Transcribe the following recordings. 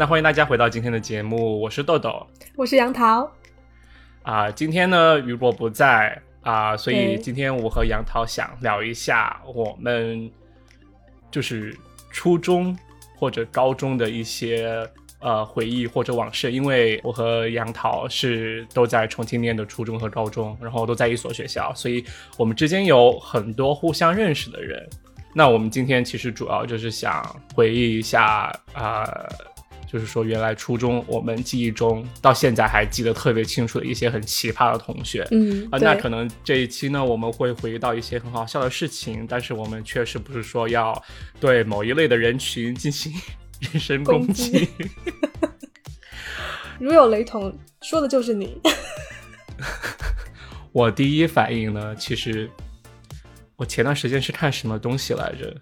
那欢迎大家回到今天的节目，我是豆豆，我是杨桃。啊，今天呢，雨果不在啊，所以今天我和杨桃想聊一下我们就是初中或者高中的一些呃回忆或者往事，因为我和杨桃是都在重庆念的初中和高中，然后都在一所学校，所以我们之间有很多互相认识的人。那我们今天其实主要就是想回忆一下啊、就是说原来初中我们记忆中到现在还记得特别清楚的一些很奇葩的同学。嗯，啊，对那可能这一期呢，我们会回忆到一些很好笑的事情，但是我们确实不是说要对某一类的人群进行 人身攻击。如有雷同，说的就是你。我第一反应呢，其实我前段时间是看什么东西来着？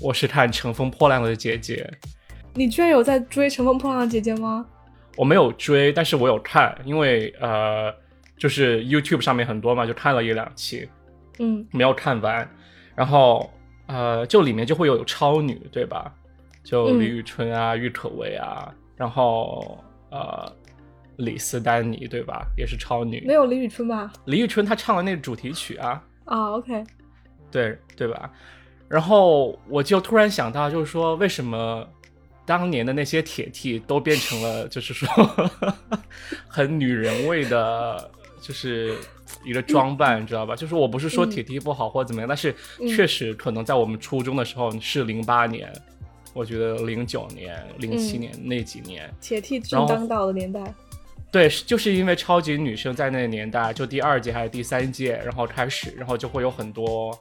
我是看《乘风破浪的姐姐》，你居然有在追《乘风破浪的姐姐》吗？我没有追，但是我有看，因为呃，就是 YouTube 上面很多嘛，就看了一两期，嗯，没有看完。然后呃，就里面就会有超女，对吧？就嗯李宇春啊、郁可唯啊，然后呃，李斯丹妮，对吧？也是超女没。有李宇春吧？李宇春她唱了那个主题曲啊，啊，OK，对对吧？然后我就突然想到，就是说为什么当年的那些铁 T 都变成了，就是说 很女人味的，就是一个装扮，你知道吧？就是我不是说嗯铁 T 不好或者怎么样，但是嗯确实可能在我们初中的时候是零八年，我觉得零九年、零七嗯年那几年，铁后正当道的年代。对，就是因为超级女生在那个年代，就第二届还是第三届，然后开始，然后就会有很多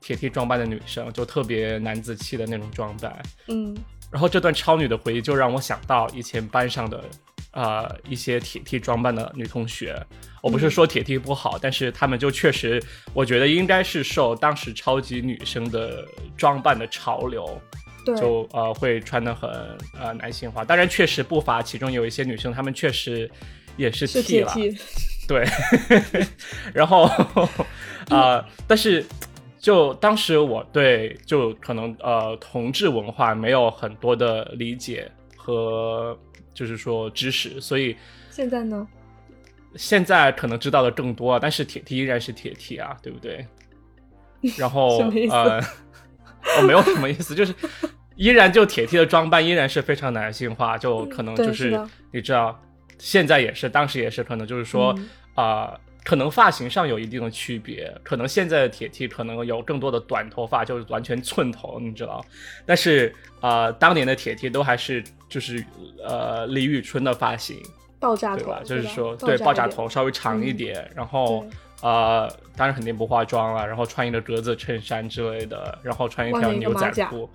铁 T 装扮的女生，就特别男子气的那种装扮。嗯然后这段超女的回忆就让我想到以前班上的呃一些铁 T 装扮的女同学。我不是嗯说铁 T 不好，但是她们就确实，我觉得应该是受当时超级女生的装扮的潮流，对，就呃会穿的很呃男性化。当然，确实不乏其中有一些女生，她们确实也是是 T 铁了。对，然后 呃，但是就当时我对就可能呃同志文化没有很多的理解和就是说知识，所以现在呢？现在可能知道的更多，但是铁 T 依然是铁 T 啊，对不对？然后呃，我 没有什么意思，就是依然就铁 T 的装扮依然是非常男性化，就可能就是你知道，现在也是，当时也是，可能就是说嗯啊、可能发型上有一定的区别，可能现在的铁 T 可能有更多的短头发，就是完全寸头，你知道，但是啊，当年的铁 T 都还是就是呃李宇春的发型，爆炸头对吧？就是说，对爆炸头稍微长一嗯点，然后对呃，当然肯定不化妆了，然后穿一个格子衬衫之类的，然后穿一条牛仔裤。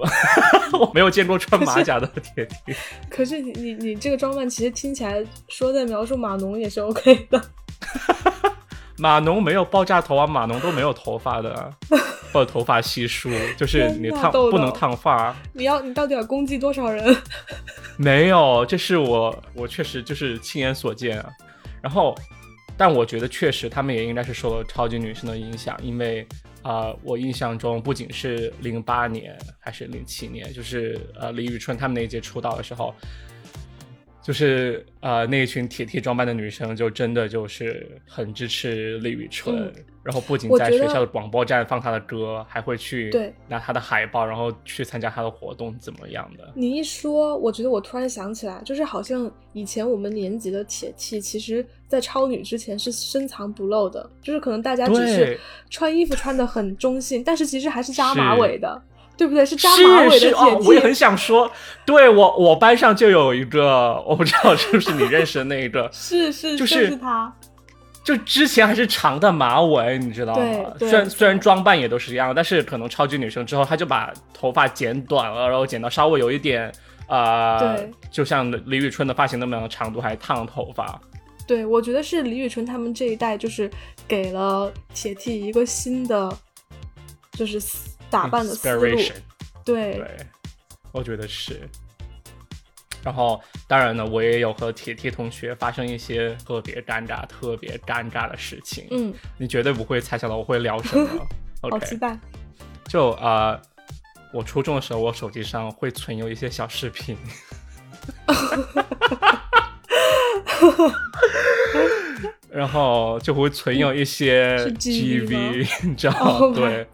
我没有见过穿马甲的铁 T，可是你你你这个装扮其实听起来说在描述码农也是 OK 的。码农没有爆炸头啊，码农都没有头发的啊，或者头发稀疏，就是你烫不能烫发啊。你要你到底要攻击多少人？没有，这是我我确实就是亲眼所见啊。然后，但我觉得确实他们也应该是受了超级女生的影响，因为啊、啊我印象中不仅是零八年还是零七年，就是呃李宇春他们那一届出道的时候，就是呃那一群铁 T 装扮的女生，就真的就是很支持李宇春，嗯然后不仅在学校的广播站放她的歌，还会去对拿她的海报，然后去参加她的活动，怎么样的？你一说，我觉得我突然想起来，就是好像以前我们年级的铁 T，其实在超女之前是深藏不露的，就是可能大家只是穿衣服穿的很中性，但是其实还是扎马尾的，对不对？是扎马尾的姐姐哦，我也很想说，对我我班上就有一个，我不知道是不是你认识的那一个 是是就是就之前还是长的马尾，你知道吗？虽然虽然装扮也都是一样，但是可能超级女生之后，她就把头发剪短了，然后剪到稍微有一点呃对，就像李宇春的发型那么样的长度，还烫头发。对我觉得是李宇春他们这一代，就是给了铁 T 一个新的，就是思打扮的思路。对。对，我觉得是。然后，当然呢，我也有和铁铁同学发生一些特别尴尬、特别尴尬的事情。嗯，你绝对不会猜想到我会聊什么。好期待，就呃，我初中的时候，我手机上会存有一些小视频，然后就会存有一些 GV 你知道 Oh 对！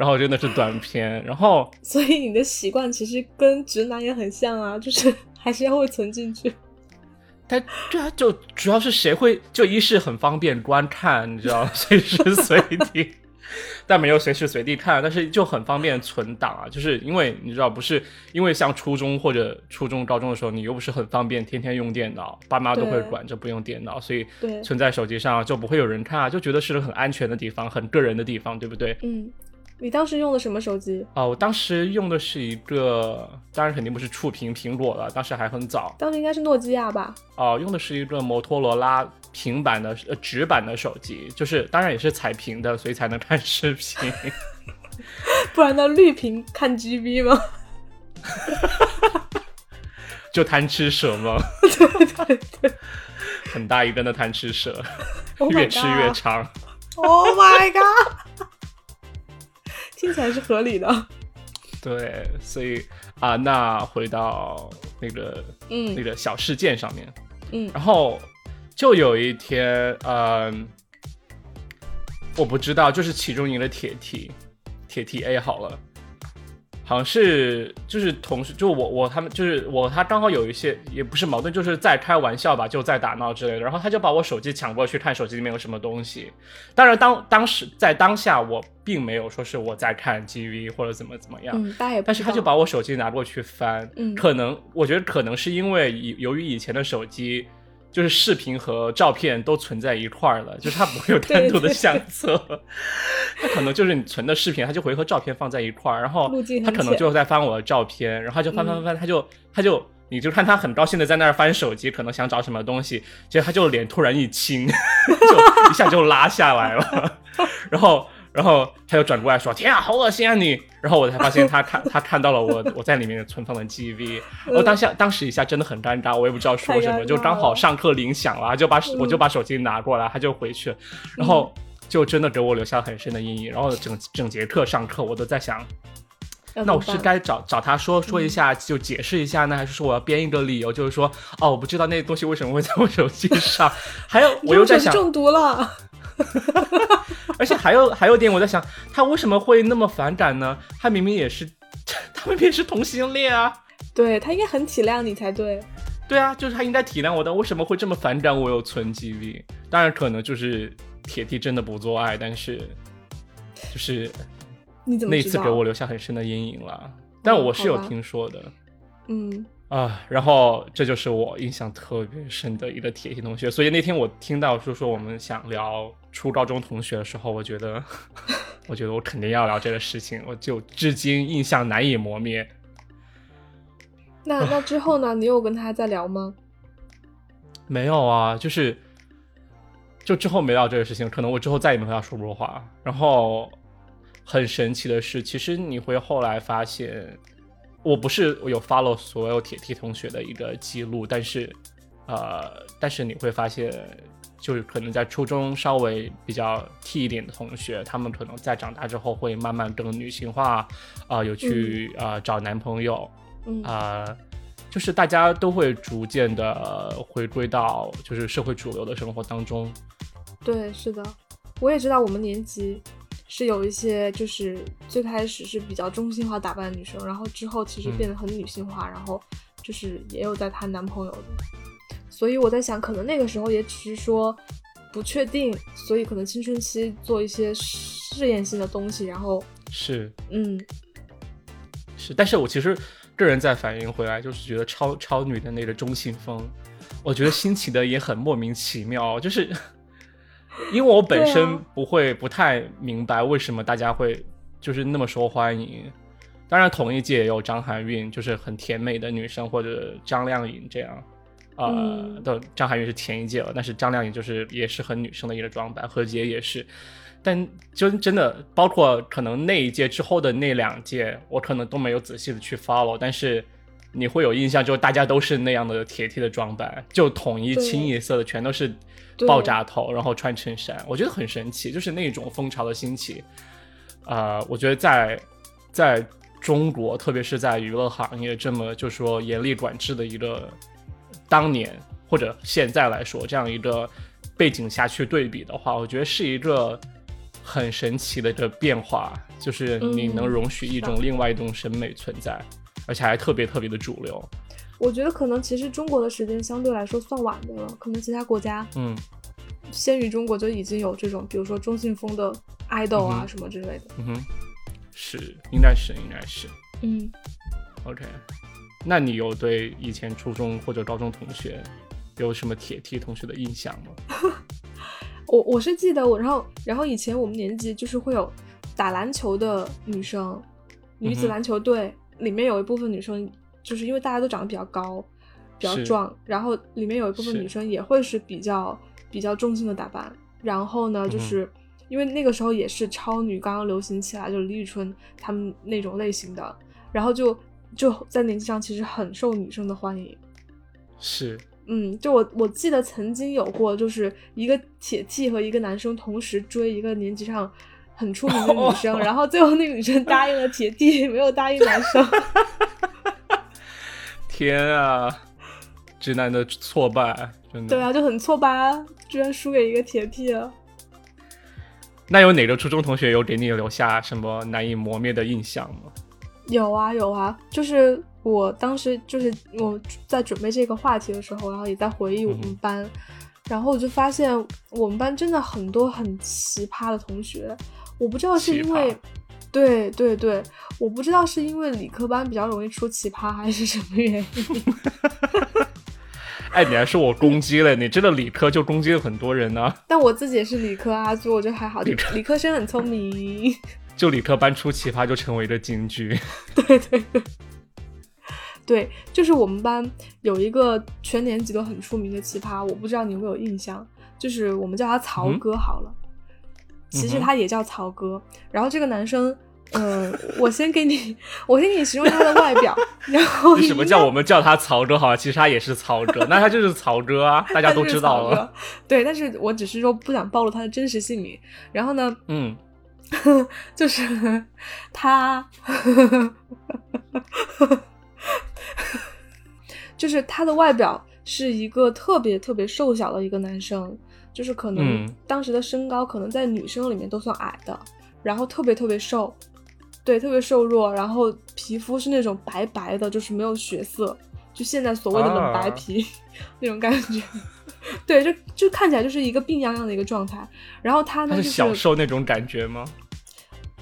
然后真的是短片，然后 所以你的习惯其实跟直男也很像啊，就是 还是要会存进去。但对啊，就主要是谁会就一是很方便观看，你知道，随时随地，但没有随时随地看，但是就很方便存档啊。就是因为你知道，不是因为像初中或者初中、高中的时候，你又不是很方便天天用电脑，爸妈都会管着不用电脑，所以对，存在手机上就不会有人看啊，就觉得是个很安全的地方，很个人的地方，对不对？嗯，你当时用的什么手机？啊、我当时用的是一个，当然肯定不是触屏苹果了，当时还很早。当时应该是诺基亚吧？哦、用的是一个摩托罗拉平板的呃直板的手机，就是当然也是彩屏的，所以才能看视频。不然呢，绿屏看 GB 吗？就贪吃蛇吗，对对对很大一根的贪吃蛇，，Oh 越吃越长。Oh my god！听起来是合理的。对，所以啊、那回到那个嗯。那嗯个小事件上面，嗯。然后就有一天，嗯、我不知道，就是其中一个铁 T，铁 T A 好了，好像是就是同事，就我我他们就是我他刚好有一些也不是矛盾，就是在开玩笑吧，就在打闹之类的，然后他就把我手机抢过去看手机里面有什么东西。当然当当时在当下我并没有说是我在看 GV 或者怎么怎么样，嗯，但是他就把我手机拿过去翻，嗯。可能我觉得可能是因为以由于以前的手机就是视频和照片都存在一块儿了，就是它不会有单独的相册，它可能就是你存的视频，它就会和照片放在一块儿，然后路径很他可能就在翻我的照片，然后就翻翻嗯翻，他就他就。你就看他很高兴的在那儿翻手机，可能想找什么东西，结果他就脸突然一青，就一下就拉下来了，然后然后他又转过来说：“天啊，好恶心啊你！”然后我才发现 他看他看到了我我在里面存放的 GV，我当下当时一下真的很尴尬，我也不知道说什么，就刚好上课铃响了，就把我就把手机拿过来，他就回去，然后就真的给我留下很深的阴影。然后整整节课上课我都在想，那我是该找找他说说一下，就解释一下呢，还是说我要编一个理由，就是说哦，我不知道那个东西为什么会在我手机上，还有我又在想，中毒了。而且还有 还有点我在想，他为什么会那么反感呢？他明明也是，他明明是同性恋啊。对他应该很体谅你才对。对啊，就是他应该体谅我的，为什么会这么反感我有存 GV？当然可能就是铁弟真的不做爱，但是就是你怎么？那一次给我留下很深的阴影了。但我是有听说的嗯啊，然后这就是我印象特别深的一个铁弟同学。所以那天我听到说说我们想聊初高中同学的时候，我觉得，我觉得我肯定要聊这个事情，我就至今印象难以磨灭。那那之后呢？你有跟他在聊吗？没有啊，就是就之后没聊这个事情，可能我之后再也没和他说过话。然后很神奇的是，其实你会后来发现，我不是有 follow 所有铁 T 同学的一个记录，但是呃，但是你会发现，就是可能在初中稍微比较 T 一点的同学，他们可能在长大之后会慢慢更女性化，啊、有去啊、呃找男朋友，嗯啊、就是大家都会逐渐的回归到就是社会主流的生活当中。对，是的，我也知道我们年级是有一些就是最开始是比较中性化打扮的女生，然后之后其实嗯变得很女性化，然后就是也有在谈男朋友的。所以我在想，可能那个时候也只是说不确定，所以可能青春期做一些试验性的东西，然后是嗯，是，但是我其实个人在反应回来，就是觉得超超女的那个中性风，我觉得兴起的也很莫名其妙，就是因为我本身不会不太明白为什么大家会就是那么受欢迎。当然，同一届也有张含韵，就是很甜美的女生，或者张靓颖这样。呃，嗯的张含韵是前一届了，但是张靓颖就是也是很女生的一个装扮，何洁也是。但真真的，包括可能那一届之后的那两届，我可能都没有仔细的去 follow，但是你会有印象，就大家都是那样的铁 T 的装扮，就统一清一色的，全都是爆炸头，然后穿衬衫，我觉得很神奇，就是那种风潮的兴起。呃，我觉得在在中国，特别是在娱乐行业这么就说严厉管制的一个当年或者现在来说这样一个背景下去对比的话，我觉得是一个很神奇的一个变化，就是你能容许一种另外一种审美存在，而且还特别特别的主流。我觉得可能其实中国的时间相对来说算晚的了，可能其他国家嗯。先于中国就已经有这种，比如说中性风的爱豆啊什么之类的。嗯哼，是应该是应该是。嗯，OK。那你有对以前初中或者高中同学有什么铁 T 同学的印象吗？我我是记得我，然后然后以前我们年级就是会有打篮球的女生，女子篮球队、里面有一部分女生，就是因为大家都长得比较高，比较壮，然后里面有一部分女生也会是比较比较中性的打扮，然后呢，就是、因为那个时候也是超女刚刚流行起来，就是李宇春她们那种类型的，然后就就在年级上其实很受女生的欢迎。是嗯，就我我记得曾经有过，就是一个铁 T 和一个男生同时追一个年级上很出名的女 生，然后最后那个女生答应了铁 T，没有答应男生。天啊，直男的挫败，真的。对啊，就很挫败啊，居然输给一个铁 T 了。那有哪个初中同学有给你留下什么难以磨灭的印象吗？有啊有啊，就是我当时就是我在准备这个话题的时候，然后也在回忆我们嗯班，然后我就发现我们班真的很多很奇葩的同学，我不知道是因为，对对对，我不知道是因为理科班比较容易出奇葩，还是什么原因。哎，你还说我攻击了你，真的理科就攻击了很多人呢、但我自己也是理科啊，所以我觉得还好，理科理科生很聪明。就理科班出奇葩就成为了金句。对对对，对，就是我们班有一个全年级都很出名的奇葩，我不知道你有没有印象，就是我们叫他曹嗯哥好了，其实他也叫曹哥。然后这个男生，嗯、我先给你，我先给你形容他的外表，然后 为什么叫我们叫他曹哥？好像其实他也是曹哥，那他就是曹哥啊，大家都知道了。对，但是我只是说不想暴露他的真实姓名。然后呢，嗯，就是他，就是他的外表是一个特别特别瘦小的一个男生，就是可能嗯当时的身高可能在女生里面都算矮的，然后特别特别瘦，对，特别瘦弱，然后皮肤是那种白白的，就是没有血色，就现在所谓的冷白啊皮、那种感觉。对，就就看起来就是一个病殃殃的一个状态。然后他呢，就是他小瘦那种感觉吗？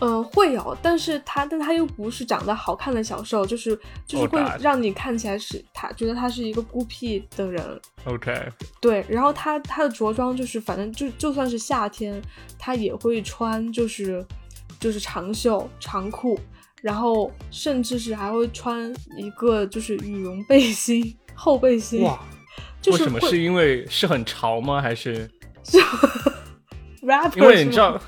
嗯，会有，但是他，但他又不是长得好看的小瘦，就是就是哦会让你看起来是他觉得他是一个孤僻的人，OK，对。然后他他的着装就是，反正就就算是夏天，他也会穿就是就是长袖长裤，然后甚至是还会穿一个就是羽绒背心 厚背心，哇，就是为什么是因为是很潮吗？还是 因为你知道，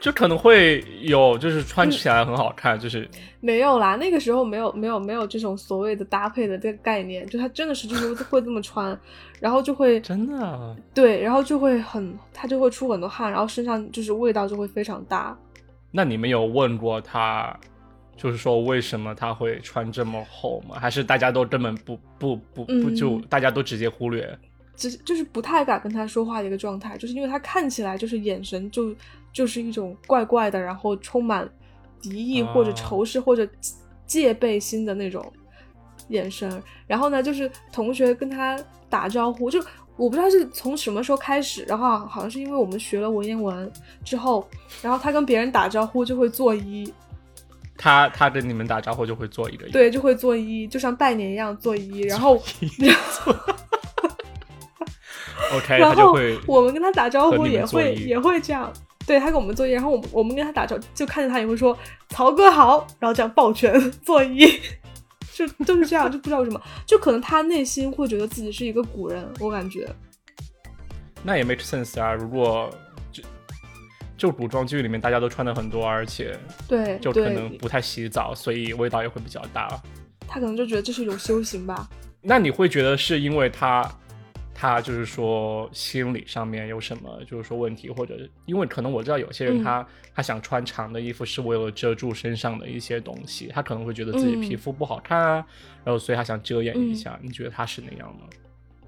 就可能会有就是穿起来很好看，就是没有啦，那个时候没有没有没有这种所谓的搭配的这个概念，就他真的是就是会这么穿，然后就会真的啊对，然后就会很他就会出很多汗，然后身上就是味道就会非常大。那你们有问过他，就是说为什么他会穿这么厚吗？还是大家都根本不不不不嗯就大家都直接忽略？只是就是不太敢跟他说话的一个状态，就是因为他看起来就是眼神就就是一种怪怪的，然后充满敌意或者啊仇视或者戒备心的那种眼神。然后呢，就是同学跟他打招呼，就我不知道是从什么时候开始，然后好像是因为我们学了文言文之后，然后他跟别人打招呼就会作揖，他他跟你们打招呼就会做一个，对，就会作揖，就像拜年一样作揖，然后。OK，然后我们跟他打招呼也会也会这样，对他跟我们作揖，然后我们我们跟他打招就看见他也会说曹哥好，然后这样抱拳作揖，就就是这样，就不知道为什么，就可能他内心会觉得自己是一个古人，我感觉，那也 make sense 啊。如果就就古装剧里面大家都穿的很多，而且对就可，能不太洗澡，所以味道也会比较大。他可能就觉得这是一种修行吧，那你会觉得是因为他他就是说心理上面有什么就是说问题，或者因为可能我知道有些人嗯他、他想穿长的衣服是为了遮住身上的一些东西，他可能会觉得自己嗯皮肤不好看啊，然后所以他想遮掩一嗯下。你觉得他是那样吗？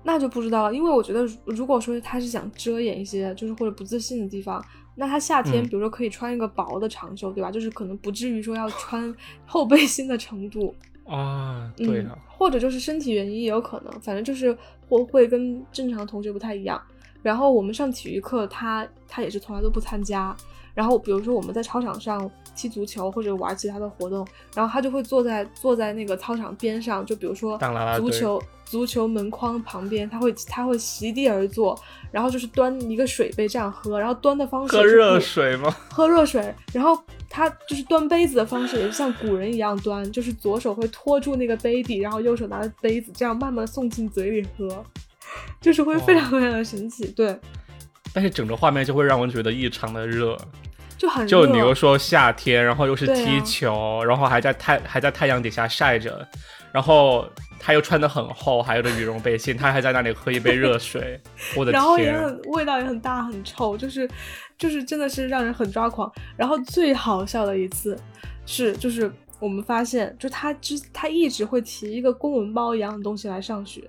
那就不知道了，因为我觉得，如果说他是想遮掩一些就是或者不自信的地方，那他夏天嗯比如说可以穿一个薄的长袖，对吧？就是可能不至于说要穿厚背心的程度。啊，对嗯啊，，或者就是身体原因也有可能，反正就是或会跟正常同学不太一样。然后我们上体育课，他他也是从来都不参加。然后比如说我们在操场上踢足球或者玩其他的活动，然后他就会坐在坐在那个操场边上，就比如说足球足球门框旁边，他会他会席地而坐，然后就是端一个水杯这样喝，然后端的方式喝热水吗？喝热水，然后他就是端杯子的方式也是像古人一样端，就是左手会托住那个杯底，然后右手拿着杯子，这样慢慢送进嘴里喝，就是会非常非常的神奇，对，但是整个画面就会让我觉得异常的热。就很。就你又说夏天，然后又是踢球，然后还在太还在太阳底下晒着，然后他又穿的很厚，还有着羽绒背心，他还在那里喝一杯热水，我的天然后也！很味道也很大很臭，就是就是真的是让人很抓狂。然后最好笑的一次是就是我们发现，就他之他一直会提一个公文包一样的东西来上学，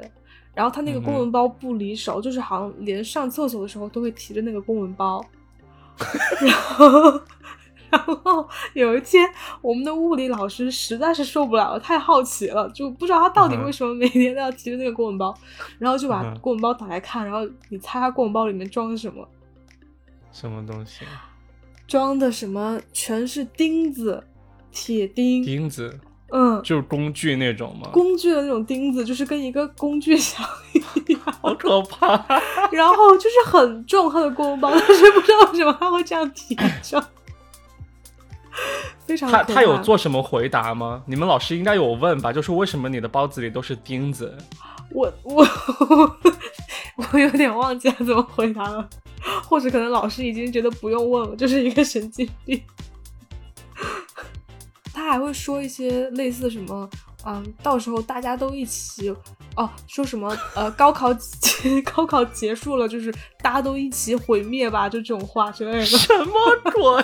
然后他那个公文包不离手，就是好像连上厕所的时候都会提着那个公文包，然后。然后有一天，我们的物理老师实在是受不了了，太好奇了，就不知道他到底为什么每天都要提着那个公文包，然后就把公文包打开看，然后你猜他公文包里面装的什么？什么东西？装的什么？全是钉子，铁钉，钉子，嗯，就是工具那种吗？工具的那种钉子，就是跟一个工具箱一样，好可怕！然后就是很重，他的公文包，但是不知道为什么他会这样提着，非常他他有做什么回答吗？你们老师应该有问吧？就是为什么你的包子里都是钉子？我我我有点忘记了怎么回答了，或者可能老师已经觉得不用问了，就是一个神经病。他还会说一些类似什么，嗯，到时候大家都一起，哦，说什么呃，高考 高考结束了，就是大家都一起毁灭吧，就这种话之类的。什么鬼？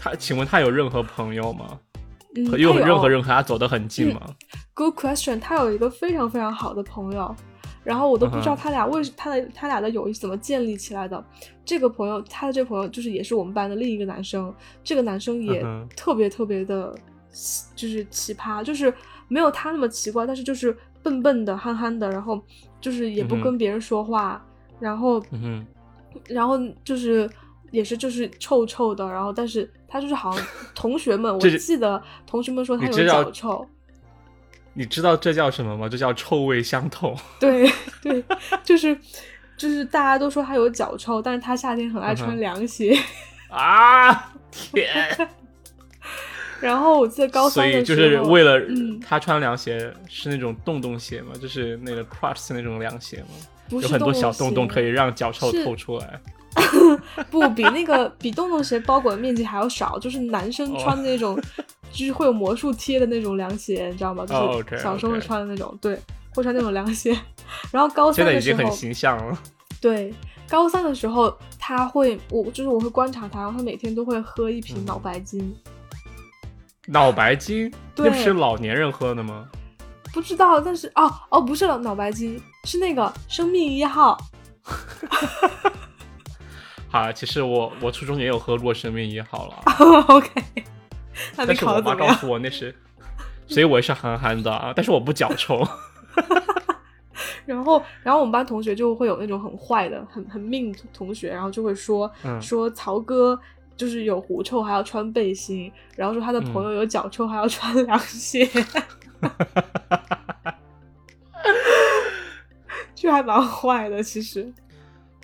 他请问他有任何朋友吗？嗯，和有任何人和他走得很近吗？Good question，他有一个非常非常好的朋友，然后我都不知道他俩为他的他俩的友谊怎么建立起来的。这个朋友，他的这个朋友就是也是我们班的另一个男生，这个男生也特别特别的，就是奇葩，就是没有他那么奇怪，但是就是笨笨的、憨憨的，然后就是也不跟别人说话，然后嗯哼，然后就是也是就是臭臭的，然后但是他就是好像 同学们，我记得同学们说他有脚臭。你知道这叫什么吗？这叫臭味相投。对对，就是就是大家都说他有脚臭，但是他夏天很爱穿凉鞋。啊！天，然后我记得高所三的时候，以就是为了嗯他穿凉鞋是那种洞洞鞋嘛？就是那个 Crocs 那种凉鞋嘛？有很多小洞洞可以以让脚臭透出来。不比那个比洞洞鞋包裹的面积还要少，就是男生穿的那种，就是会有魔术贴的那种凉鞋，你知道吗？就哦是小时候穿的那种，对，会穿那种凉鞋。然后高三的时候在已经很，形象了。对，高三的时候他会，我就是我会观察他，然后他每天都会喝一瓶嗯脑白金。脑白金，那对不是老年人喝的吗？不知道，但是哦哦，不是脑脑白金，是那个生命一号。好，其实我我初中也有喝过生命一号了，OK，但是我？妈告诉我那是，所以我也是憨憨的啊，但是我不脚臭。然后，然后我们班同学就会有那种很坏的、很很命同学，然后就会说、嗯说曹哥就是有狐臭还要穿背心，然后说他的嗯朋友有脚臭还要穿凉鞋，就还蛮坏的。其实，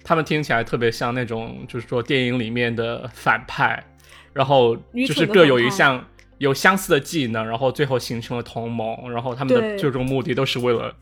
他们听起来特别像那种，就是说电影里面的反派，然后就是各有一项有相似的技能，然后最后形成了同盟，然后他们的最终目的都是为了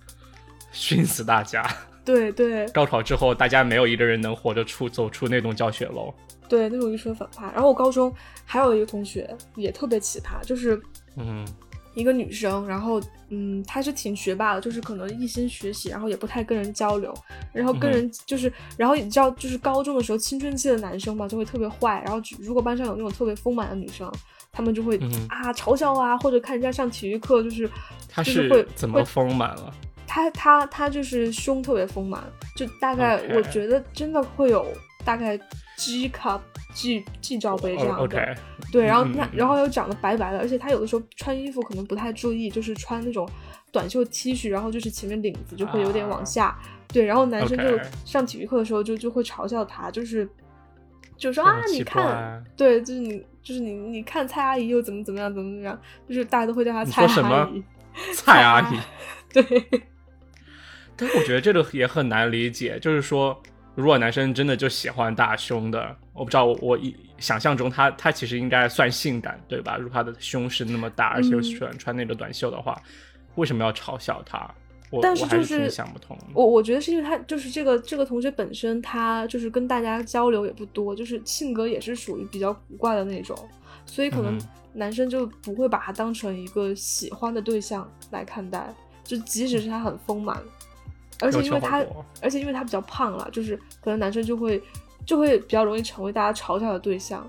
熏死大家。对对高考之后，大家没有一个人能活着出走出那栋教学楼。对，那种愚蠢反派。然后我高中还有一个同学也特别奇葩，就是嗯一个女生，然后嗯，她是挺学霸的，就是可能一心学习，然后也不太跟人交流，然后跟人就是，然后你知道，就是高中的时候青春期的男生嘛，就会特别坏，然后如果班上有那种特别丰满的女生，他们就会、嗯啊嘲笑啊，或者看人家上体育课，就是他就是会怎么会丰满了？他他他就是胸特别丰满，就大概我觉得真的会有大概 G cup G G 罩杯这样的。对，然后嗯嗯嗯他然后又长得白白的，而且他有的时候穿衣服可能不太注意，就是穿那种短袖 T 恤，然后就是前面领子就会有点往下。对，然后男生就上体育课的时候就就会嘲笑他，就是就说啊，你看，对，就是你就是你你看蔡阿姨又怎么怎么样怎么怎么样，就是大家都会叫她你蔡说什么阿姨。蔡阿姨。对，但是我觉得这个也很难理解，就是说，如果男生真的就喜欢大胸的，我不知道我我一想象中他他其实应该算性感，对吧？如果他的胸是那么大，而且又嗯喜欢穿那个短袖的话，为什么要嘲笑他？我但是我还就是是想不通。我我觉得是因为他就是这个这个同学本身，他就是跟大家交流也不多，就是性格也是属于比较古怪的那种，所以可能男生就不会把他当成一个喜欢的对象来看待，就即使是他很丰满，而且因为他而且因为他比较胖了，就是可能男生就会就会比较容易成为大家嘲笑的对象。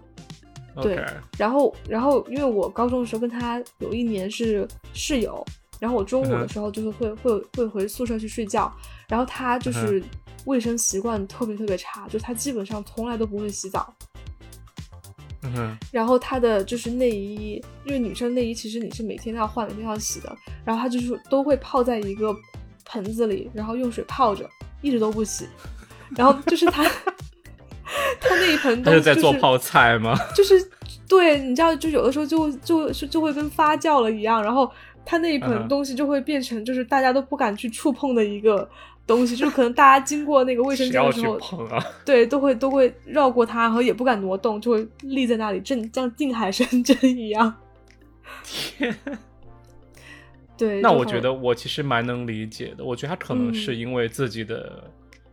对然后，然后因为我高中的时候跟他有一年是室友，然后我中午的时候就是会会会回宿舍去睡觉，然后他就是卫生习惯特别特别差，就他基本上从来都不会洗澡，然后他的就是内衣，因为女生内衣其实你是每天都要换，每天都要洗的，然后他就是都会泡在一个盆子里，然后用水泡着，一直都不洗，然后就是他 他那一盆都就是是在做泡菜吗？就是对，你知道，就有的时候就就就就会跟发酵了一样，然后他那一嗯盆东西就会变成就是大家都不敢去触碰的一个东西，就是可能大家经过那个卫生间的时候，啊？对，都会都会绕过它，然后也不敢挪动，就会立在那里，正像定海神针一样。天，对，那我觉得我其实蛮能理解的。我觉得他可能是嗯因为自己的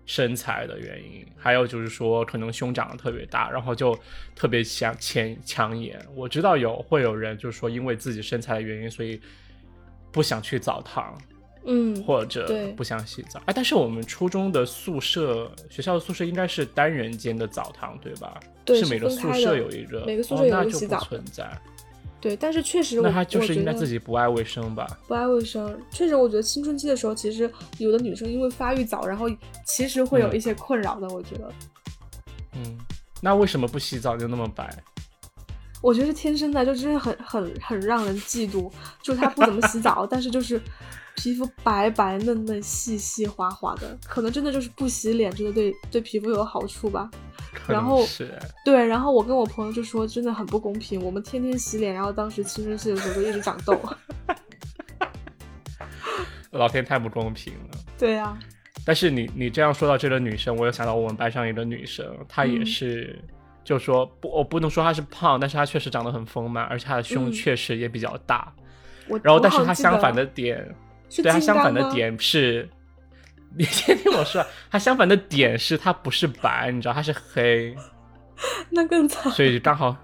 身材的原因，还有就是说可能胸长得特别大，然后就特别想抢抢眼。我知道有会有人就是说因为自己身材的原因，所以不想去澡堂嗯，或者不想洗澡。哎，但是我们初中的宿舍，学校的宿舍应该是单人间的澡堂，对吧？对是是每个宿舍有一个，每个宿舍有哦那就不一个洗澡的存在。对，但是确实我那他就是应该自己不爱卫生吧？不爱卫生，确实，我觉得青春期的时候，其实有的女生因为发育早，然后其实会有嗯一些困扰的。我觉得，嗯，那为什么不洗澡就那么白？我觉得是天生的，就真的很很很让人嫉妒。就是她不怎么洗澡，但是就是皮肤白白嫩嫩、细细滑滑的，可能真的就是不洗脸，真的对对皮肤有好处吧。然后是对，然后我跟我朋友就说，真的很不公平。我们天天洗脸，然后当时青春期的时候就一直长痘。老天太不公平了。对呀、但是你你这样说到这个女生，我又想到我们班上一个女生，她也嗯是，就说不，我不能说她是胖，但是她确实长得很丰满，而且她的胸嗯确实也比较大。我然后，但是她相反的点，对她相反的点是，你先 听我说，他相反的点是他不是白，你知道他是黑，那更惨。所以刚好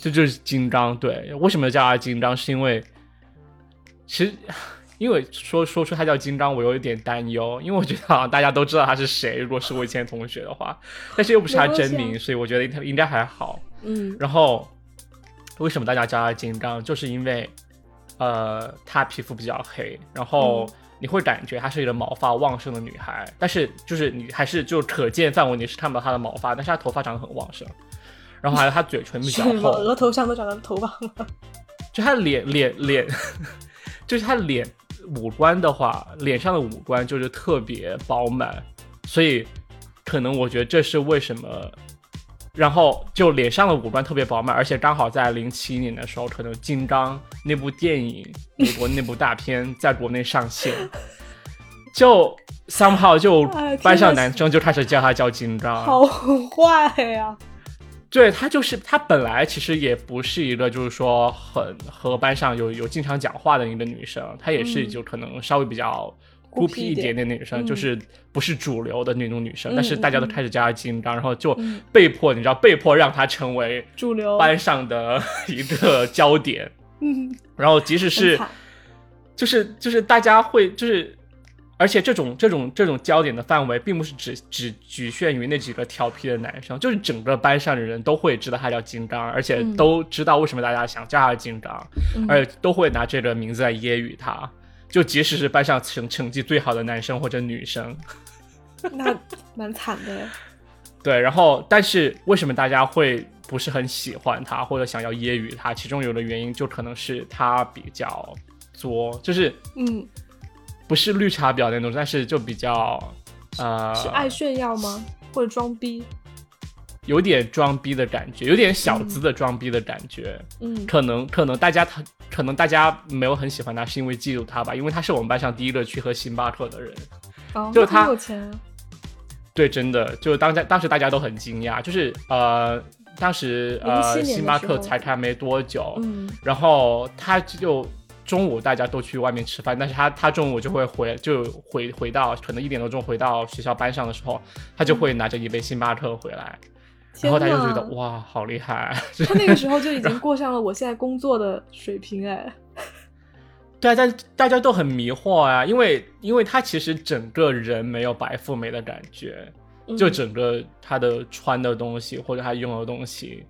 这就是金刚。对，为什么叫他金刚？是因为其实。因为说说出他叫金刚，我有一点担忧，因为我觉得好像大家都知道他是谁，如果是我以前同学的话，但是又不是他真名，所以我觉得他应该还好。嗯然后为什么大家叫他金刚，就是因为呃他皮肤比较黑，然后嗯你会感觉她是一个毛发旺盛的女孩，但是就是你还是就可见范围你是看不到她的毛发，但是她头发长得很旺盛，然后还有她嘴唇比较？厚，额头上都长了头发了？就她脸脸脸，就是她脸五官的话，脸上的五官就是特别饱满，所以可能我觉得这是为什么。然后就脸上的五官特别饱满，而且刚好在零七年的时候，可能《金刚》那部电影，美国那部大片在国内上线，就 somehow 就班上男生就开始叫他叫金刚，好坏呀、对他就是他本来其实也不是一个就是说很和班上有有经常讲话的一个女生，她也是嗯。就可能稍微比较孤僻一点点点女生，嗯就是不是主流的那种女生，嗯但是大家都开始叫她金刚，然后就嗯被迫你知道被迫让她成为主流班上的 一个焦点。嗯，然后即使是就是就是大家会就是，而且这种这种这种焦点的范围，并不是只只局限于那几个调皮的男生，就是整个班上的人都会知道他叫金刚，而且嗯都知道为什么大家想叫他金刚，嗯而且都会拿这个名字来揶揄他。就即使是班上成成绩最好的男生或者女生，那蛮惨的。对，然后但是为什么大家会不是很喜欢他或者想要揶揄他？其中有的原因就可能是他比较作，就是嗯，不是绿茶婊那种，但是就比较呃，是爱炫耀吗？或者装逼？有点装逼的感觉，有点小资的装逼的感觉。嗯可能可能大家他可能大家没有很喜欢他，是因为嫉妒他吧，因为他是我们班上第一个去喝星巴克的人。就他有钱啊。对，真的，就是当家当时大家都很惊讶，就是呃，当时呃07年的星巴克才开没多久，嗯然后他就中午大家都去外面吃饭，但是他他中午就会回就回回到可能一点多钟回到学校班上的时候，他就会拿着一杯星巴克回来，然后他就觉得哇好厉害，他那个时候就已经过上了我现在工作的水平哎。对啊，但大家都很迷惑啊，因为因为他其实整个人没有白富美的感觉，就嗯整个他的穿的东西或者他用的东西，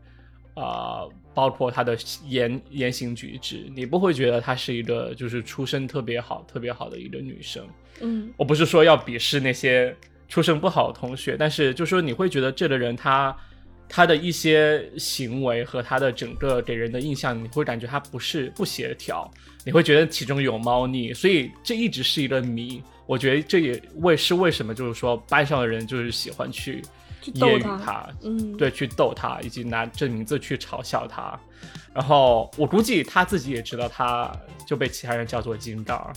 啊、包括他的言言行举止，你不会觉得她是一个就是出身特别好、特别好的一个女生。嗯我不是说要鄙视那些出身不好的同学，但是就说你会觉得这个人他他的一些行为和他的整个给人的印象，你会感觉他不是不协调，你会觉得其中有猫腻，所以这一直是一个谜。我觉得这也为是为什么就是说班上的人就是喜欢去揶揄他他，嗯，对，去逗他，以及拿这名字去嘲笑他。然后我估计他自己也知道，他就被其他人叫做金刚，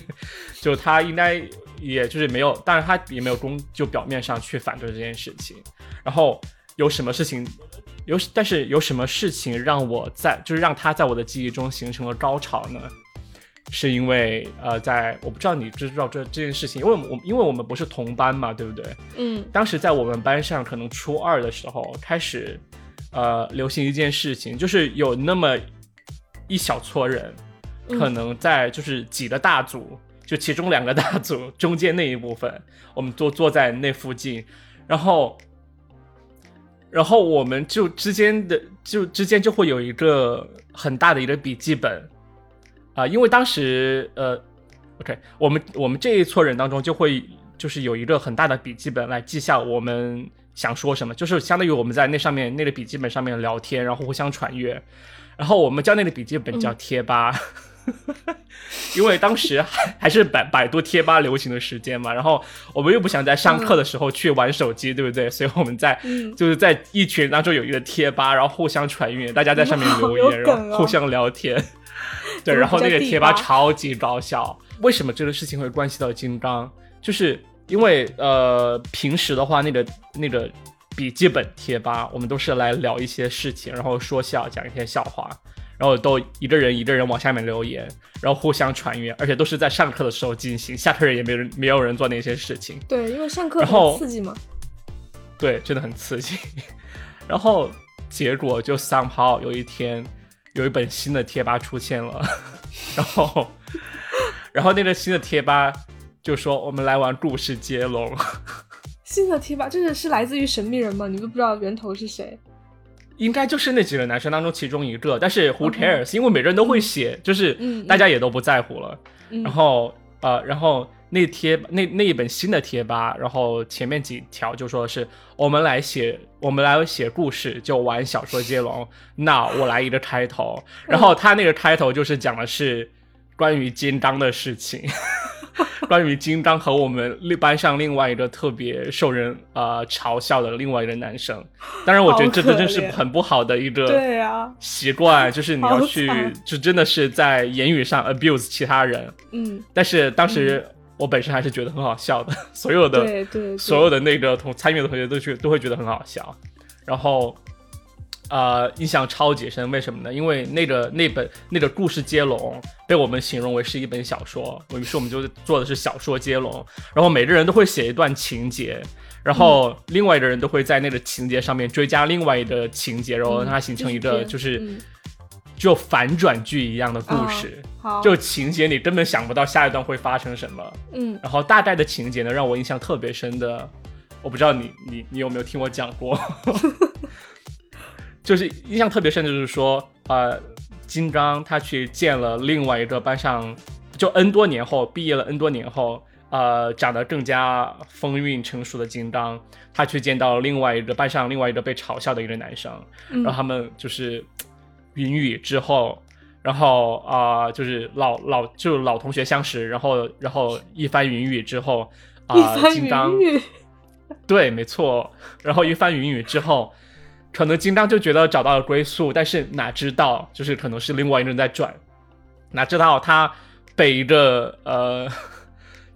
就他应该也就是没有，当然他也没有公就表面上去反对这件事情。然后有什么事情有，但是有什么事情让我在就是让他在我的记忆中形成了高潮呢？是因为呃，在我不知道你知不知道这这件事情，因为我因为我们不是同班嘛，对不对？嗯当时在我们班上，可能初二的时候开始，呃，流行一件事情，就是有那么一小撮人，嗯可能在就是几个大组，就其中两个大组中间那一部分，我们坐坐在那附近，然后，然后我们就之间的就之间就会有一个很大的一个笔记本，啊、因为当时呃，OK，我们我们这一撮人当中就会就是有一个很大的笔记本来记下我们想说什么，就是相当于我们在那上面那个笔记本上面聊天，然后互相传阅，然后我们叫那个笔记本叫贴吧。因为当时还还是百百度贴吧流行的时间嘛，然后我们又不想在上课的时候去玩手机，对不对？所以我们在嗯就是在一群当中有一个贴吧，然后互相传阅，大家在上面留言，然后互相聊天。对，然后那个贴吧吧超级搞笑。为什么这个事情会关系到金刚？就是因为呃，平时的话，那个那个笔记本贴吧，我们都是来聊一些事情，然后说笑，讲一些笑话，然后都一个人一个人往下面留言，然后互相传阅，而且都是在上课的时候进行，下课人也没人没有人做那些事情。对，因为上课很刺激嘛。对，真的很刺激。然后结果就 somehow 有一天有一本新的贴吧出现了，然后 然后那个新的贴吧就说我们来玩故事接龙，新的贴吧，这是是来自于神秘人吗？你都不知道源头是谁？应该就是那几个男生当中其中一个，但是 who cares？、因为每个人都会写，就是大家也都不在乎了。嗯，然后呃，然后那贴那那一本新的贴吧，然后前面几条就说是我们来写，我们来写故事，就玩小说接龙。那我来一个开头，然后他那个开头就是讲的是关于金刚的事情。关于金刚和我们另班上另外一个特别受人呃嘲笑的另外一个男生，当然我觉得这真是很不好的一个习惯，就是你要去，就真的是在言语上 abuse 其他人。嗯，但是当时我本身还是觉得很好笑的，所有的对对对，所有的那个同参与的同学都去都会觉得很好笑，然后呃印象超级深，为什么呢？因为那个那本那个故事接龙被我们形容为是一本小说，于是我们就做的是小说接龙，然后每个人都会写一段情节。然后另外一个人都会在那个情节上面追加另外一个情节，然后让它形成一个嗯就是嗯就反转剧一样的故事，好，就情节你根本想不到下一段会发生什么。嗯然后大概的情节呢，让我印象特别深的，我不知道你你你有没有听我讲过，就是印象特别深的就是说，呃，金刚他去见了另外一个班上，就 N 多年后毕业了 N 多年后，呃，长得更加风韵成熟的金刚，他去见到另外一个班上另外一个被嘲笑的一个男生，嗯。然后他们就是云雨之后，然后啊、呃就是老老就老同学相识，然后然后一番云雨之后啊、金刚，对，没错，然后一番云雨之后，可能金刚就觉得找到了归宿，但是哪知道就是可能是另外一个人在转，哪知道他被一个呃。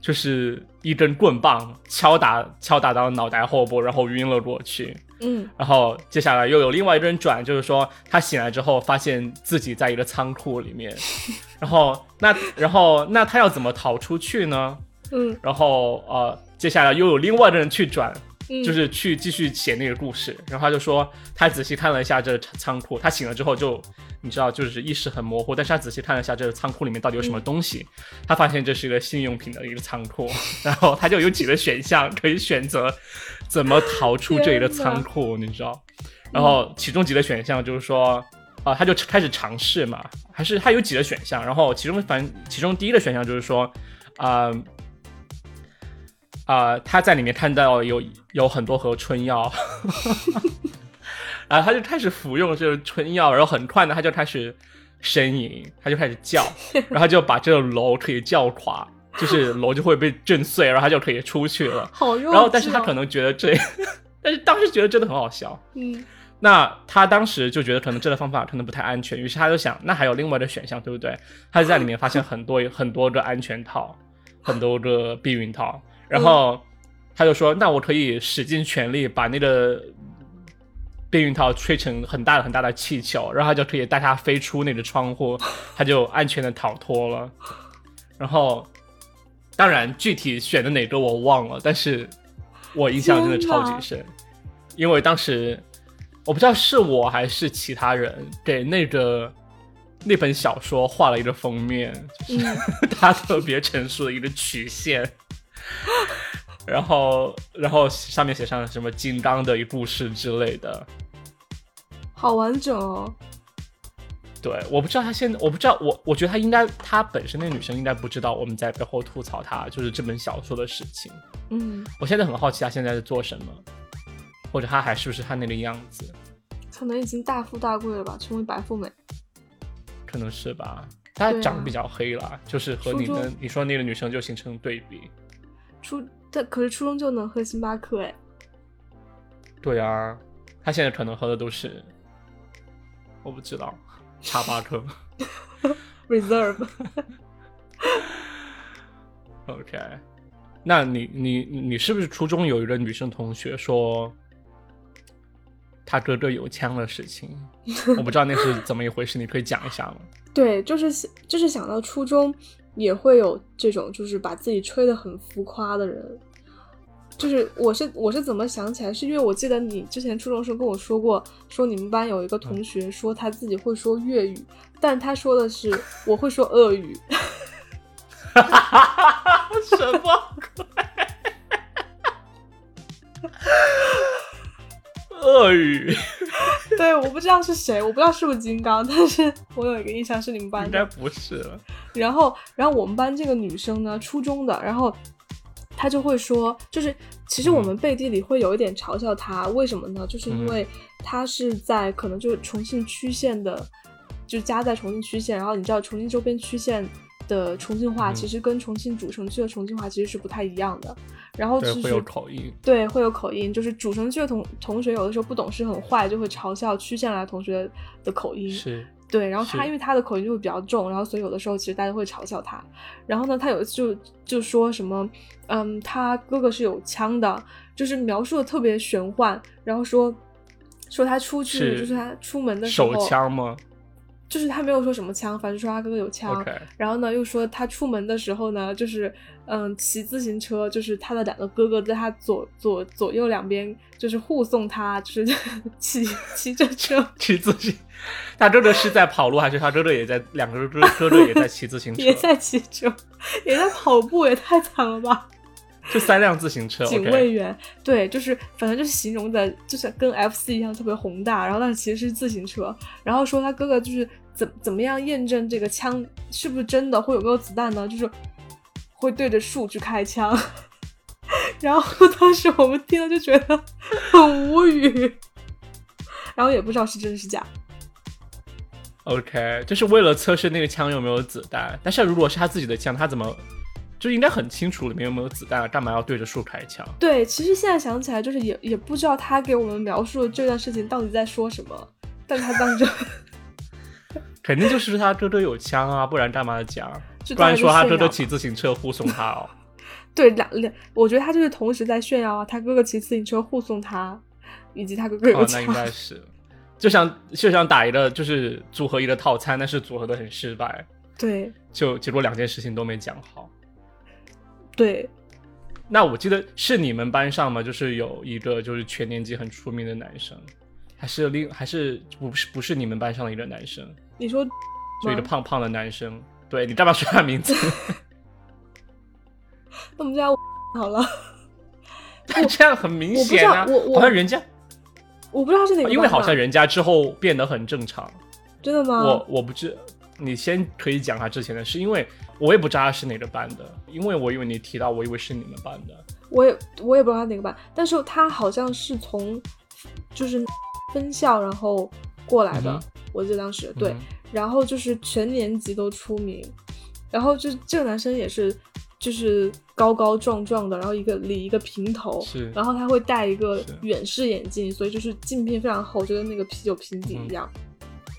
就是一根棍棒敲打敲打到脑袋后部，然后晕了过去。嗯然后接下来又有另外一个人转，就是说他醒来之后发现自己在一个仓库里面，然后那然后那他要怎么逃出去呢？嗯然后呃，接下来又有另外的人去转，嗯，就是去继续写那个故事。然后他就说他仔细看了一下这仓仓库，他醒了之后就你知道就是意识很模糊，但是他仔细看了一下这个仓库里面到底有什么东西，他发现这是一个性用品的一个仓库，然后他就有几个选项可以选择怎么逃出这个仓库，你知道？然后其中几个选项就是说。啊、他就开始尝试嘛，还是他有几个选项，然后其中反正其中第一个选项就是说，啊、啊、他在里面看到有有很多盒春药，然后他就开始服用这个春药，然后很快呢，他就开始呻吟，他就开始叫，然后他就把这个楼可以叫垮，就是楼就会被震碎，然后他就可以出去了。好用、哦。然后，但是他可能觉得这，但是当时觉得真的很好笑。嗯那他当时就觉得可能这个方法可能不太安全，于是他就想，那还有另外的选项，对不对？他就在里面发现很多很多个安全套，很多个避孕套，然后他就说，那我可以使尽全力把那个避孕套吹成很大的很大的气球，然后他就可以带它飞出那个窗户，他就安全的逃脱了。然后，当然具体选的哪个我忘了，但是我印象真的超级深，因为当时。我不知道是我还是其他人给那个那本小说画了一个封面，就是嗯 他特别成熟的一个曲线，然后然后上面写上什么金刚的一故事之类的。好完整哦。对，我不知道他现在，我不知道我，我觉得他应该，他本身那个女生应该不知道我们在背后吐槽他，就是这本小说的事情。嗯，我现在很好奇他现在在做什么，或者他还是不是他那个样子。可能已经大富大贵了吧，成为白富美。可能是吧，她长得比较黑了，就是和你初中跟你说那个女生就形成对比。初，他可是初中就能喝星巴克哎。对啊，他现在可能喝的都是，我不知道，叉巴克。Reserve。OK，那你你你是不是初中有一个女生同学说，她哥哥有枪的事情？我不知道那是怎么一回事，你可以讲一下吗？对，就是就是想到初中也会有这种就是把自己吹得很浮夸的人。就是我是我是怎么想起来，是因为我记得你之前初中时候跟我说过，说你们班有一个同学说他自己会说粤语，但他说的是我会说俄语。哈哈哈什么鬼？鳄 鱼对，我不知道是谁，我不知道是不是金刚，但是我有一个印象是你们班的应该。不是了。然后，然后我们班这个女生呢，初中的，然后她就会说，就是其实我们背地里会有一点嘲笑她，为什么呢？就是因为她是在可能就是重庆区县的，就家在重庆区县，然后你知道重庆周边区县的重庆话，嗯其实跟重庆主城区的重庆话其实是不太一样的。然后对，其会有实口音。对，会有口音，就是主城区的同同学有的时候不懂事很坏，就会嘲笑区县来的同学的口音。是，对，然后他因为他的口音就会比较重，然后所以有的时候其实大家会嘲笑他。然后呢，他有一次就就说什么，嗯，他哥哥是有枪的，就是描述的特别玄幻，然后说说他出去是就是他出门的时候手枪吗？就是他没有说什么枪，反正说他哥哥有枪。然后呢，又说他出门的时候呢，就是嗯，骑自行车，就是他的两个哥哥在他左左左右两边，就是护送他，就是 骑骑着车，骑自行，他哥哥是在跑路，还是他哥哥也在两个哥哥哥也在骑自行车？也在骑车，也在跑步，也太惨了吧！就三辆自行车。警卫员，对，就是反正就是形容的，就是跟 F 四一样特别宏大，然后但是其实是自行车，然后说他哥哥就是怎怎么样验证这个枪是不是真的，会有没有子弹呢？就是会对着树去开枪，然后当时我们听了就觉得很无语，然后也不知道是真是假。OK，就是为了测试那个枪有没有子弹。但是如果是他自己的枪，他怎么就应该很清楚里面有没有子弹啊？干嘛要对着树开枪？对，其实现在想起来，就是也也不知道他给我们描述的这段事情到底在说什么，但他当时 肯定就是他哥哥有枪啊，不然干嘛讲？不然说他哥哥骑自行车护送他哦。对两两，我觉得他就是同时在炫耀啊，他哥哥骑自行车护送他，以及他哥哥有哦，那。应该是，就想就想打一个就是组合一个套餐，但是组合的很失败，对就结果两件事情都没讲好。对，那我记得是你们班上吗？就是有一个就是全年级很出名的男生，还是另还是不是不是你们班上的一个男生，你说就一个胖胖的男生。对你干嘛说他名字？那我们叫他好了，但 这样很明显啊，我我好像人家，我不知道是哪个，因为好像人家之后变得很正常。真的吗？我我不知，你先可以讲他之前的事，因为我也不知道他是哪个班的，因为我以为你提到，我以为是你们班的。我也我也不知道他哪个班，但是他好像是从就是分校然后过来的，嗯我记得当时对，嗯然后就是全年级都出名，然后就这个男生也是就是高高壮壮的，然后一个理一个平头，是。然后他会戴一个远视眼镜，所以就是镜片非常厚，就跟那个啤酒瓶底嗯一样，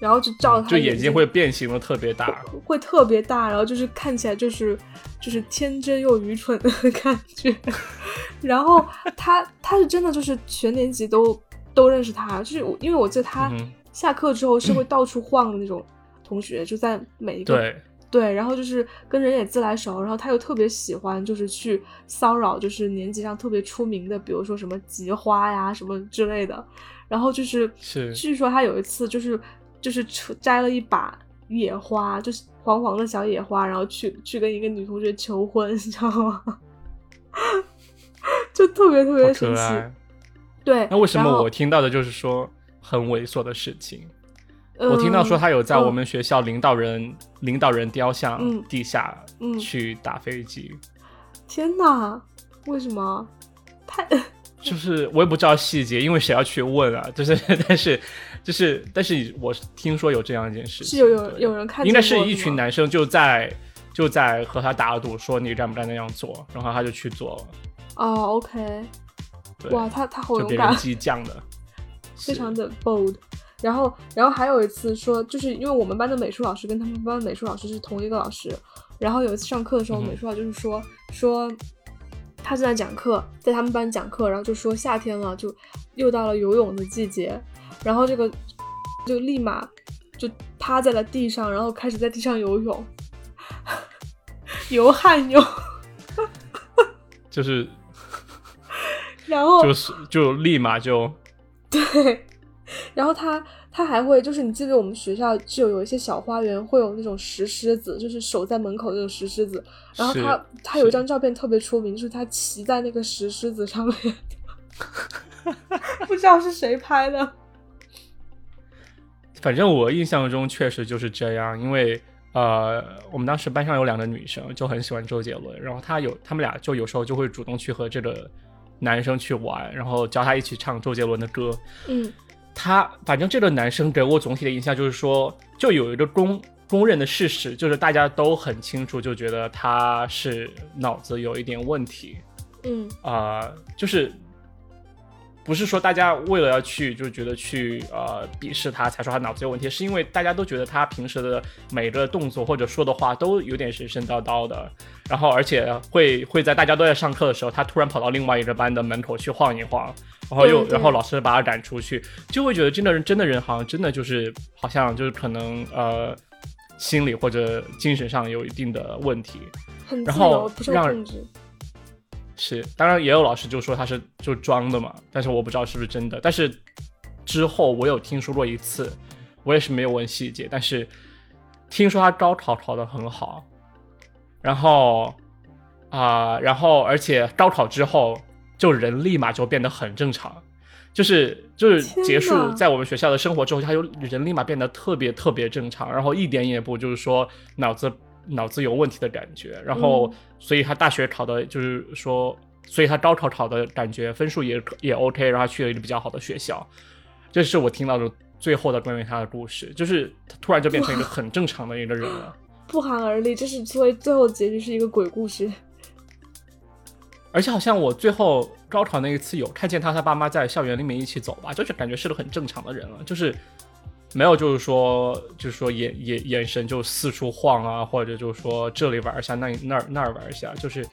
然后就照着他就眼睛会变形的特别大。会特别大，然后就是看起来就是就是天真又愚蠢的感觉。然后他他是真的就是全年级都都认识他，就是我因为我记得他下课之后是会到处晃的那种同学，就在每一个对，对，然后就是跟人也自来熟，然后他又特别喜欢就是去骚扰，就是年级上特别出名的，比如说什么吉花呀什么之类的。然后就是是据说他有一次就是就是扯摘了一把野花，就是黄黄的小野花，然后去去跟一个女同学求婚，你知道吗？就特别特别好神奇。对，那为什么我听到的就是说很猥琐的事情？我听到说嗯他有在嗯我们学校领导人、领导人雕像嗯地下嗯去打飞机，天哪，为什么？太就是我也不知道细节，因为谁要去问啊？就是但是就是但是我听说有这样一件事情，是有有有人看见应该是一群男生就在就在和他打赌，说你敢不敢那样做，然后他就去做了。哦，OK，哇，他他好勇敢。就别人，激将的，非常的 bold。然后，然后还有一次说，就是因为我们班的美术老师跟他们班的美术老师是同一个老师，然后有一次上课的时候，嗯美术老师就是说说他正在讲课，在他们班讲课，然后就说夏天了，就又到了游泳的季节，然后这个就立马就趴在了地上，然后开始在地上游泳，游汉泳，就是然后就是就立马就对，然后他他还会就是你记得我们学校就有一些小花园会有那种石狮子，就是守在门口那种石狮子。然后他他有一张照片特别出名，就是他骑在那个石狮子上面，不知道是谁拍的。反正我印象中确实就是这样，因为呃，我们当时班上有两个女生就很喜欢周杰伦，然后她有他们俩就有时候就会主动去和这个男生去玩，然后教他一起唱周杰伦的歌。嗯他反正这个男生给我总体的印象就是说，就有一个公公认的事实，就是大家都很清楚，就觉得他是脑子有一点问题。嗯啊、就是不是说大家为了要去就觉得去呃鄙视他才说他脑子有问题，是因为大家都觉得他平时的每个动作或者说的话都有点神神叨叨的，然后而且会会在大家都在上课的时候，他突然跑到另外一个班的门口去晃一晃，然后又然后老师把他赶出去，就会觉得真的人真的人好像真的就是好像就是可能呃心理或者精神上有一定的问题，然后让。是，当然也有老师就说他是就装的嘛，但是我不知道是不是真的。但是之后我有听说过一次，我也是没有问细节，但是听说他高考考得很好，然后啊、然后而且高考之后就人立马就变得很正常，就是就是结束在我们学校的生活之后，他就人立马变得特别特别正常，然后一点也不就是说脑子脑子有问题的感觉，然后、嗯所以他大学考的就是说，所以他高考考的感觉分数也也 OK，然后去了一个比较好的学校，这是我听到的最后的关于他的故事，就是他突然就变成一个很正常的一个人了。不寒而栗，这是作为最后结局是一个鬼故事。而且好像我最后高考那一次有看见他他爸妈在校园里面一起走吧，就是感觉是个很正常的人了，就是没有就是说就是说眼眼眼神就四处晃啊，或者就是说这里玩一下那那儿那儿玩一下，就是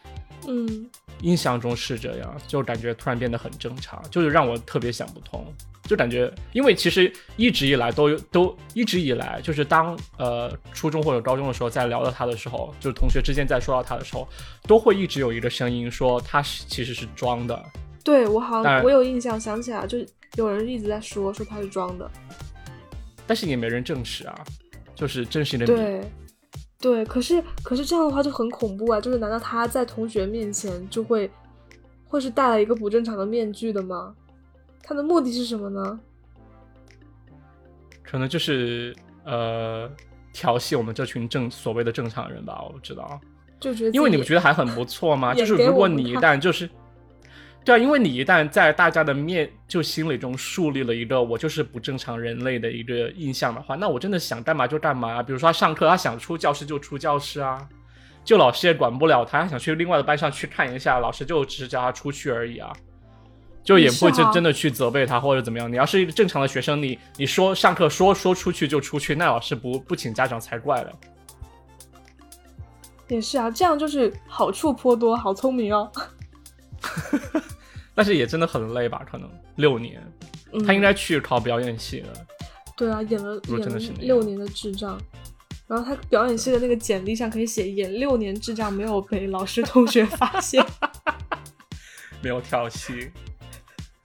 嗯，印象中是这样，就感觉突然变得很正常，就是让我特别想不通，就感觉因为其实一直以来都都一直以来就是当呃初中或者高中的时候在聊到他的时候，就是同学之间在说到他的时候，都会一直有一个声音说他是其实是装的，对我好像我有印象，想起来就有人一直在说说他是装的。但是也没人证实啊，就是真实的你。对，对，可是可是这样的话就很恐怖啊！就是难道他在同学面前就会会是戴了一个不正常的面具的吗？他的目的是什么呢？可能就是呃调戏我们这群正所谓的正常人吧，我不知道。就觉得因为你们觉得还很不错吗？就是如果你一旦就是，对啊，因为你一旦在大家的面就心里中树立了一个我就是不正常人类的一个印象的话，那我真的想干嘛就干嘛啊。比如说他上课，他想出教室就出教室啊，就老师也管不了他，他想去另外的班上去看一下，老师就只是叫他出去而已啊。就也不会真真的去责备他或者怎么样。你要是一个正常的学生，你你说上课说说出去就出去，那老师不不请家长才怪了。也是啊，这样就是好处颇多，好聪明哦。但是也真的很累吧？可能六年，嗯、他应该去考表演系了。对啊，演了六年的智障，然后他表演系的那个简历上可以写演六年智障，没有被老师同学发现。没有跳戏。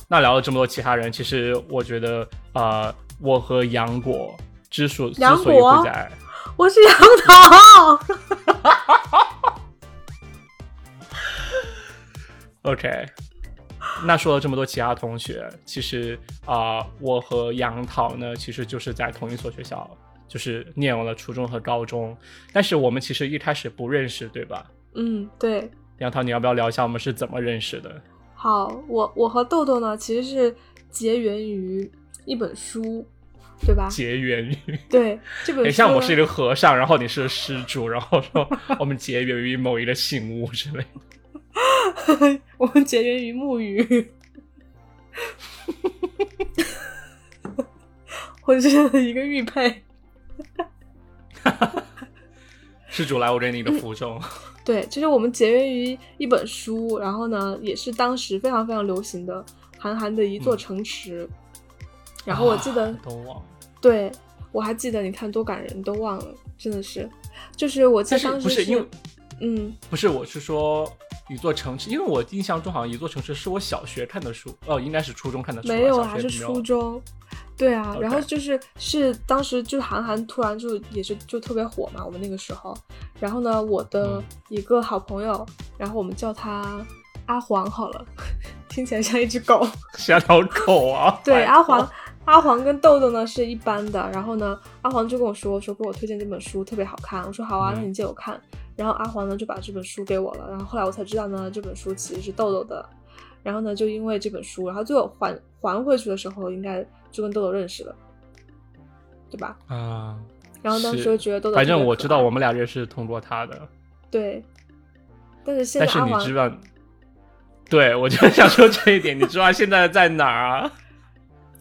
那聊了这么多其他人，其实我觉得，呃，我和杨果之所之杨所以果会在，我是杨桃。OK，那说了这么多其他同学，其实啊、我和杨桃呢，其实就是在同一所学校，就是念完了初中和高中，但是我们其实一开始不认识，对吧？嗯，对。杨桃，你要不要聊一下我们是怎么认识的？好，我我和豆豆呢，其实是结缘于一本书，对吧？结缘于，对，这本书 很像我是一个和尚，然后你是个施主，然后说我们结缘于某一个信物之类的。我们结缘于木鱼，我是一个玉佩。施主来，我给你一个符咒。对，就是我们结缘于一本书，然后呢，也是当时非常非常流行的韩寒的一座城池。然后我记得，啊都忘了，对我还记得，你看多感人，都忘了，真的是，就是我记得当时不是因为嗯，不是，我是说一座城市，因为我印象中好像一座城市是我小学看的书，哦，应该是初中看的书，没有，小还是初中。对啊然后就是是当时就是韩寒突然就也是就特别火嘛，我们那个时候。然后呢，我的嗯一个好朋友，然后我们叫他阿黄好了，听起来像一只狗。像条狗啊。对，阿黄，阿黄跟豆豆呢是一般的。然后呢，阿黄就跟我说说给我推荐这本书特别好看，我说好啊，那嗯你借我看。然后阿黄呢就把这本书给我了。然后后来我才知道呢，这本书其实是豆豆的。然后呢，就因为这本书，然后最后还还回去的时候，应该就跟豆豆认识了，对吧？啊，然后当时就觉得豆豆反正我知道我们俩认识通过他的，对，但是现在阿黄你知道，对，我就想说这一点。你知道他现在在哪儿啊？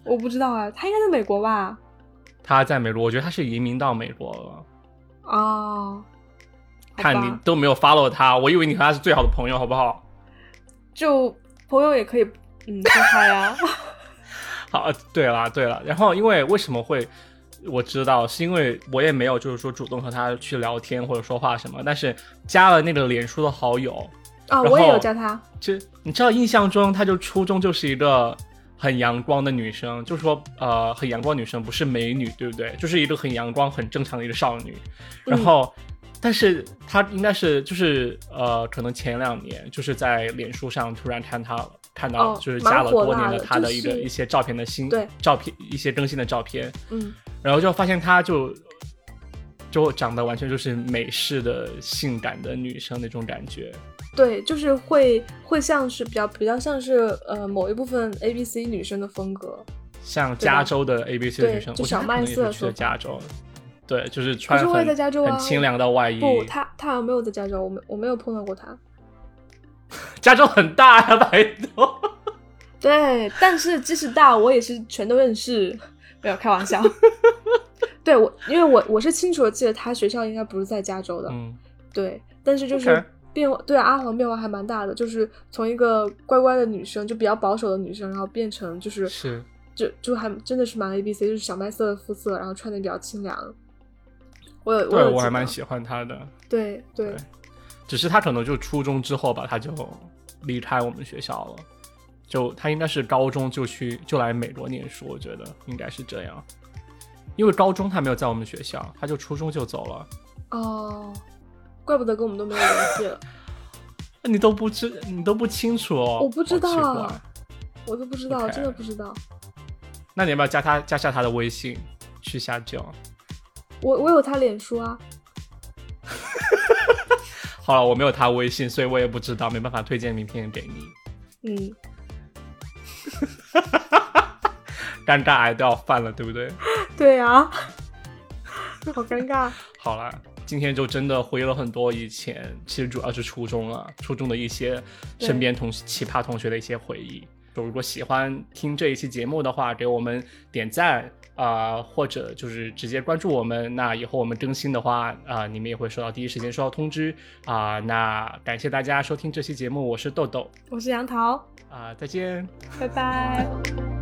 我不知道啊，他应该在美国吧？他在美国，我觉得他是移民到美国了。哦，看你都没有 follow 他，我以为你和他是最好的朋友，好不好？就朋友也可以，嗯，说他呀。好，对了对了，然后因为为什么会我知道，是因为我也没有就是说主动和他去聊天或者说话什么，但是加了那个脸书的好友，啊，然我也有加他。就你知道，印象中他就初中就是一个很阳光的女生，就是说呃很阳光女生，不是美女，对不对？就是一个很阳光、很正常的一个少女。然嗯后，但是她应该是就是呃，可能前两年就是在脸书上突然看她看到哦就是加了多年的的她的一个、就是一些照片的新对照片一些更新的照片，嗯，然后就发现她就。就长得完全就是美式的性感的女生那种感觉，对，就是会会像是比较比较像是呃某一部分 A B C 女生的风格。像加州的 A B C 女生，就小麦色说法加州，对，就是可穿是我也很在加州啊很清凉的外衣。不，他他好像没有在加州，我没我没有碰到过他。加州很大呀，拜托。对，但是即使大，我也是全都认识，没有开玩笑。对我，因为我我是清楚的记得他学校应该不是在加州的，嗯，对，但是就是变化对啊阿黄变化还蛮大的，就是从一个乖乖的女生，就比较保守的女生，然后变成就是是就就还真的是蛮 A B C，就是小麦色的肤色，然后穿的比较清凉。我有我我还蛮喜欢她的，对对对只是她可能就初中之后吧，她就离开我们学校了。就她应该是高中就去就来美国念书，我觉得应该是这样。因为高中她没有在我们学校，她就初中就走了。哦，怪不得跟我们都没有联系了，你都不知，你都不清楚哦。我不知道我都不知道真的不知道。那你要不要加他加下他的微信去下酒？我我有他脸书啊，好了，我没有他微信，所以我也不知道，没办法推荐名片给你。嗯，尴尬癌都要犯了，对不对？对啊，好尴尬。好了，今天就真的回忆了很多以前，其实主要是初中了，初中的一些身边同奇葩同学的一些回忆。就如果喜欢听这一期节目的话，给我们点赞啊、或者就是直接关注我们。那以后我们更新的话啊、你们也会收到第一时间收到通知啊、那感谢大家收听这期节目，我是豆豆我是杨桃，啊、再见。拜拜。